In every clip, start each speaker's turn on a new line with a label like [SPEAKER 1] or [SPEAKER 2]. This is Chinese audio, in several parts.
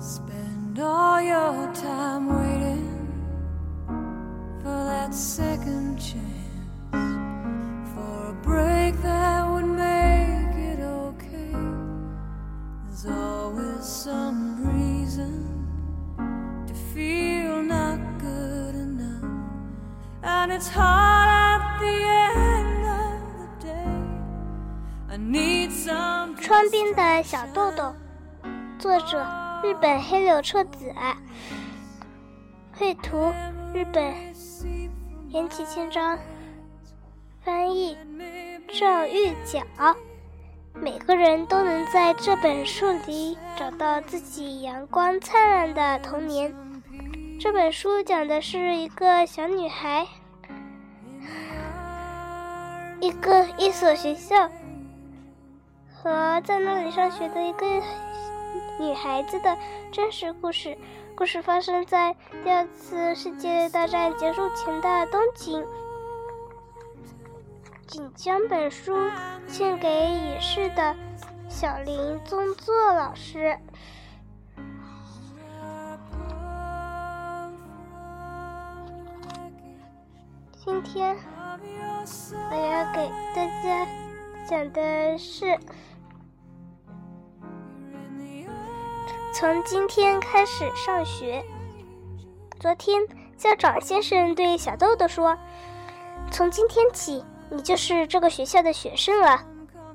[SPEAKER 1] Spend all your time waiting for that second chance, for a break that would make it okay. There's always some reason to feel not good enough, and it's hard at the end of the day. I need some.
[SPEAKER 2] 窗边的小豆豆，作者 日本黑柳彻子，绘图日本岩崎千章，翻译赵玉角。每个人都能在这本书里找到自己阳光灿烂的童年。这本书讲的是一个小女孩，一个一所学校。和在那里上学的一个女孩子的真实故事。故事发生在第二次世界大战结束前的东京。仅将本书献给已逝的小林宗作老师。今天我要给大家讲的是。从今天开始上学。昨天，校长先生对小豆豆说：“从今天起，你就是这个学校的学生了。”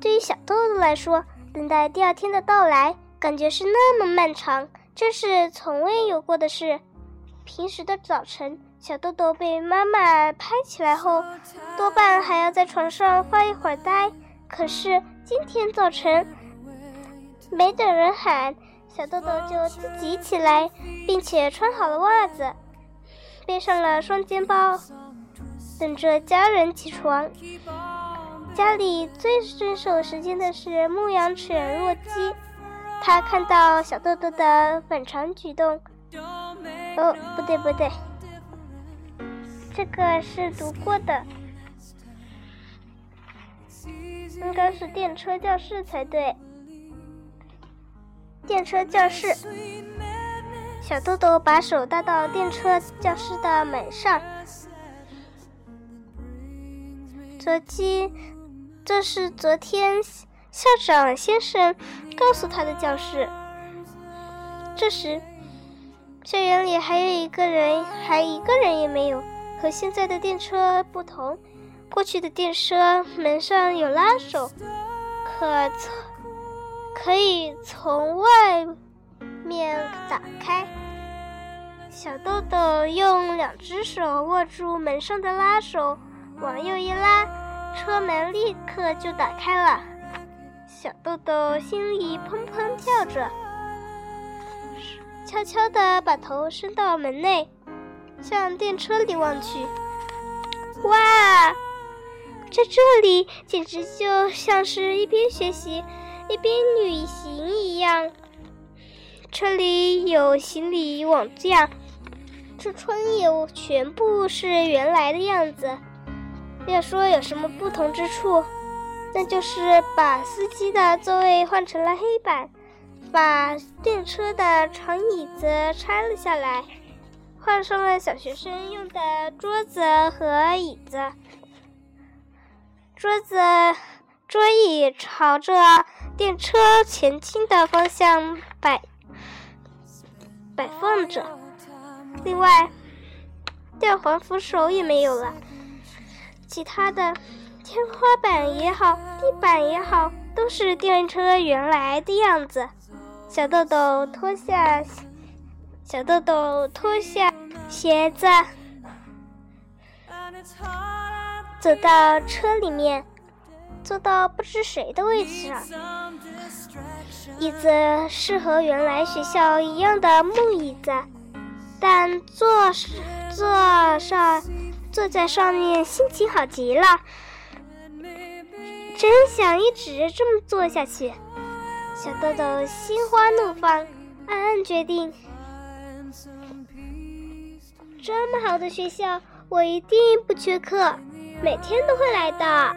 [SPEAKER 2] 对于小豆豆来说，等待第二天的到来，感觉是那么漫长，这是从未有过的事。平时的早晨，小豆豆被妈妈拍起来后，多半还要在床上发一会儿呆。可是今天早晨，没等人喊。小豆豆就自己起来，并且穿好了袜子，背上了双肩包，等着家人起床。家里最遵守时间的是牧羊犬洛基，他看到小豆豆的反常举动，哦，不对不对，这个是读过的，应该是电车教室才对。电车教室，小豆豆把手搭到电车教室的门上。昨天，这是昨天校长先生告诉他的教室。这时，校园里还有一个人，还一个人也没有。和现在的电车不同，过去的电车门上有拉手，可从。可以从外面打开。小豆豆用两只手握住门上的拉手，往右一拉，车门立刻就打开了。小豆豆心里砰砰跳着，悄悄地把头伸到门内，向电车里望去。哇，在这里简直就像是一边学习。一边旅行一样，车里有行李往架，车窗也全部是原来的样子。要说有什么不同之处，那就是把司机的座位换成了黑板，把电车的长椅子拆了下来，换上了小学生用的桌子和椅子。桌子、桌椅朝着。电车前进的方向摆摆放着，另外吊环扶手也没有了。其他的天花板也好，地板也好，都是电车原来的样子。小豆豆脱下小豆豆脱下鞋子，走到车里面。坐到不知谁的位置上，椅子是和原来学校一样的木椅子，但坐坐上坐在上面心情好极了，真想一直这么坐下去。小豆豆心花怒放，暗暗决定：这么好的学校，我一定不缺课，每天都会来的。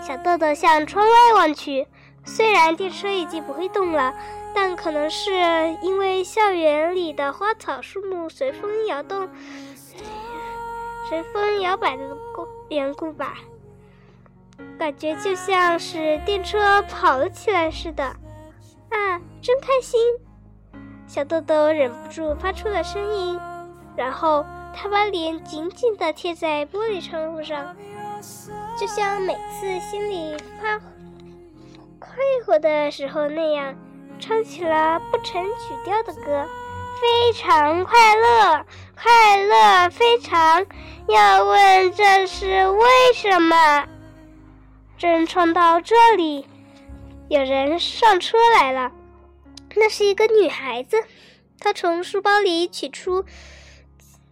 [SPEAKER 2] 小豆豆向窗外望去，虽然电车已经不会动了，但可能是因为校园里的花草树木随风摇动、随风摇摆的缘故吧，感觉就像是电车跑了起来似的。啊，真开心！小豆豆忍不住发出了声音，然后他把脸紧紧地贴在玻璃窗户上，就像每次心里发快活的时候那样，唱起了不成曲调的歌，非常快乐，快乐非常。要问这是为什么？正唱到这里。有人上车来了，那是一个女孩子。她从书包里取出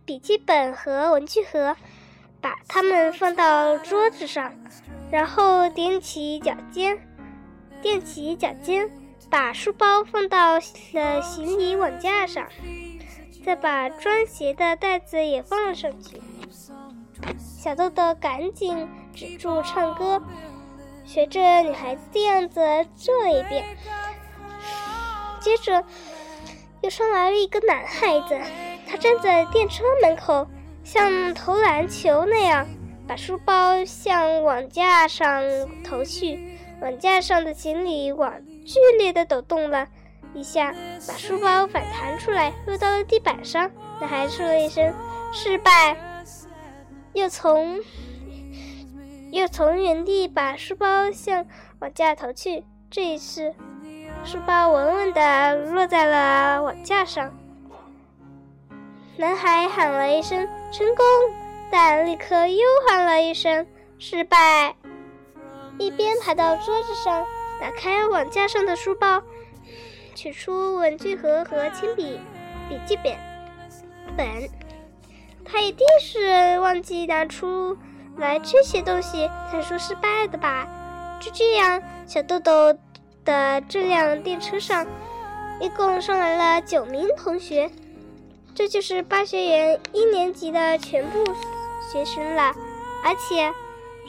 [SPEAKER 2] 笔记本和文具盒，把它们放到桌子上，然后踮起脚尖，踮起脚尖，把书包放到了行李网架上，再把装鞋的袋子也放了上去。小豆豆赶紧止住唱歌。学着女孩子的样子做了一遍，接着又上来了一个男孩子，他站在电车门口，像投篮球那样把书包向网架上投去。网架上的行李网剧烈的抖动了一下，把书包反弹出来，落到了地板上。男孩说了一声“失败”，又从。又从原地把书包向网架投去，这一次，书包稳稳的落在了网架上。男孩喊了一声“成功”，但立刻又喊了一声“失败”。一边爬到桌子上，打开网架上的书包，取出文具盒和铅笔、笔记本。本，他一定是忘记拿出。来这些东西才说失败的吧？就这样，小豆豆的这辆电车上一共上来了九名同学，这就是巴学园一年级的全部学生了，而且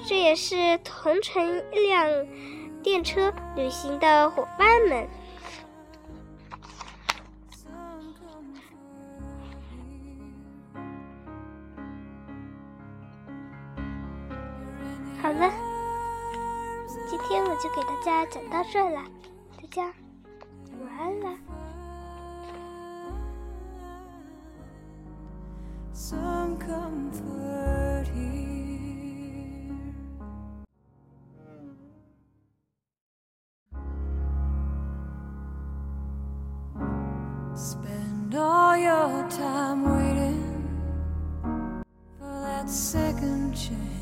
[SPEAKER 2] 这也是同乘一辆电车旅行的伙伴们。好了，今天我就给大家讲到这了，再见 Spend all your time waiting for that second chance.